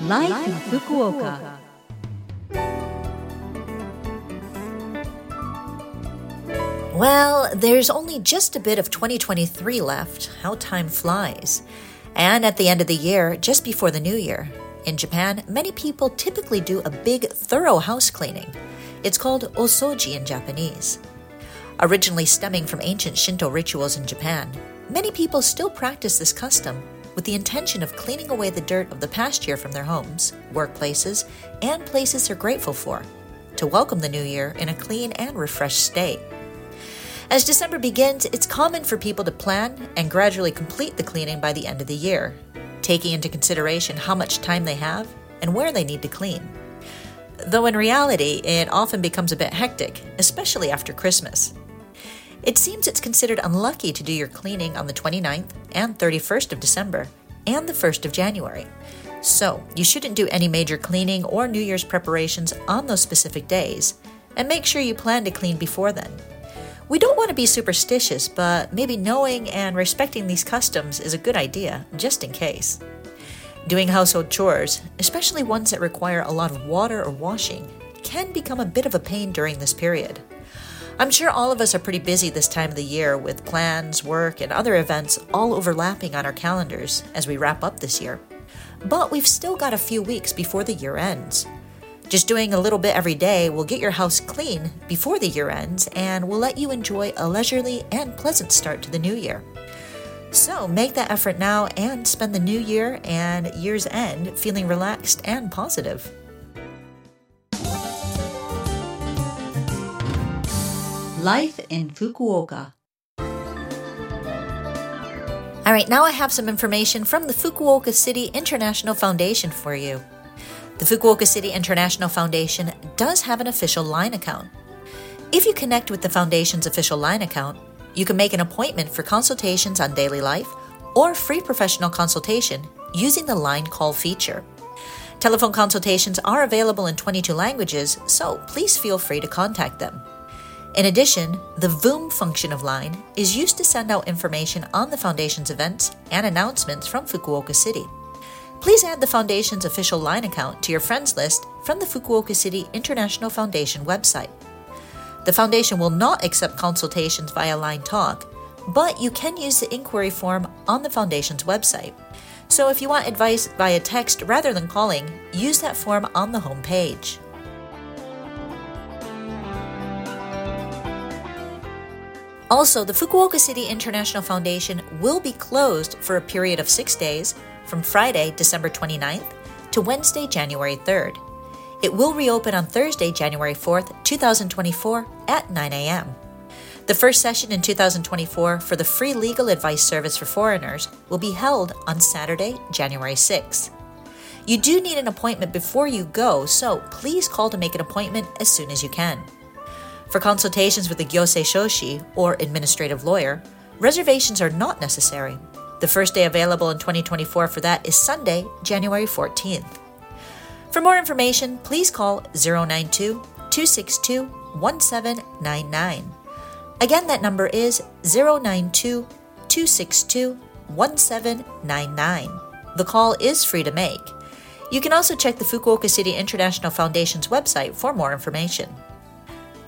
Life, in Fukuoka. Well, there's only just a bit of 2023 left. How time flies. And at the end of the year, just before the new year, in Japan, many people typically do a big, thorough house cleaning. It's called osoji in Japanese. Originally stemming from ancient Shinto rituals in Japan, many people still practice this custom with the intention of cleaning away the dirt of the past year from their homes, workplaces, and places they're grateful for, to welcome the new year in a clean and refreshed state. As December begins, it's common for people to plan and gradually complete the cleaning by the end of the year, taking into consideration how much time they have and where they need to clean. Though in reality, it often becomes a bit hectic, especially after Christmas. It seems it's considered unlucky to do your cleaning on the 29th and 31st of December and the 1st of January. So, you shouldn't do any major cleaning or New Year's preparations on those specific days, and make sure you plan to clean before then. We don't want to be superstitious, but maybe knowing and respecting these customs is a good idea, just in case. Doing household chores, especially ones that require a lot of water or washing, can become a bit of a pain during this period. I'm sure all of us are pretty busy this time of the year with plans, work, and other events all overlapping on our calendars as we wrap up this year. But we've still got a few weeks before the year ends. Just doing a little bit every day will get your house clean before the year ends and will let you enjoy a leisurely and pleasant start to the new year. So make that effort now and spend the new year and year's end feeling relaxed and positive. Life in Fukuoka. All right, now I have some information from the Fukuoka City International Foundation for you. The Fukuoka City International Foundation does have an official line account. If you connect with the Foundation's official line account, you can make an appointment for consultations on daily life or free professional consultation using the line call feature. Telephone consultations are available in 22 languages, so please feel free to contact them. In addition, the VOOM function of Line is used to send out information on the Foundation's events and announcements from Fukuoka City please add the Foundation's official line account to your friends list from the Fukuoka City International Foundation website. The Foundation will not accept consultations via Line Talk, but you can use the inquiry form on the Foundation's website. So if you want advice via text rather than calling, use that form on the home Also, the Fukuoka City International Foundation will be closed for a period of six days from Friday, December 29th to Wednesday, January 3rd. It will reopen on Thursday, January 4th, 2024 at 9 a.m. The first session in 2024 for the free legal advice service for foreigners will be held on Saturday, January 6th. You do need an appointment before you go, so please call to make an appointment as soon as you can. For consultations with a Gyosei Shoshi or administrative lawyer, reservations are not necessary. The first day available in 2024 for that is Sunday, January 14th. For more information, please call 092 262 1799. Again, that number is 092 262 1799. The call is free to make. You can also check the Fukuoka City International Foundation's website for more information.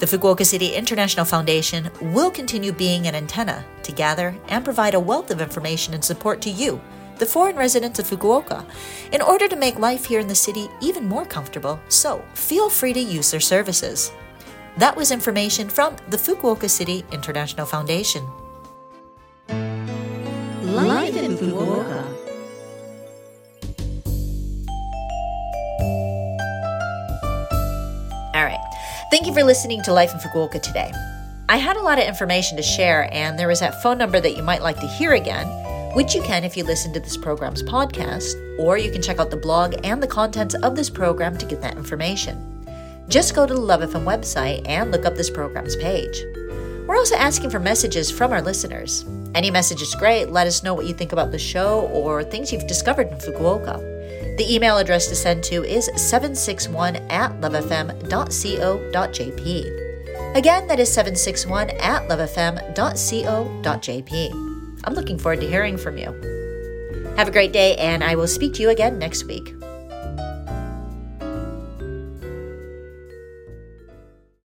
The Fukuoka City International Foundation will continue being an antenna to gather and provide a wealth of information and support to you, the foreign residents of Fukuoka, in order to make life here in the city even more comfortable, so feel free to use their services. That was information from the Fukuoka City International Foundation. Life in Fukuoka. Thank you for listening to Life in Fukuoka today. I had a lot of information to share, and there is that phone number that you might like to hear again, which you can if you listen to this program's podcast, or you can check out the blog and the contents of this program to get that information. Just go to the Love FM website and look up this program's page. We're also asking for messages from our listeners. Any message is great. Let us know what you think about the show or things you've discovered in Fukuoka. The email address to send to is 761 at lovefm.co.jp. Again, that is 761 at lovefm.co.jp. I'm looking forward to hearing from you. Have a great day, and I will speak to you again next week.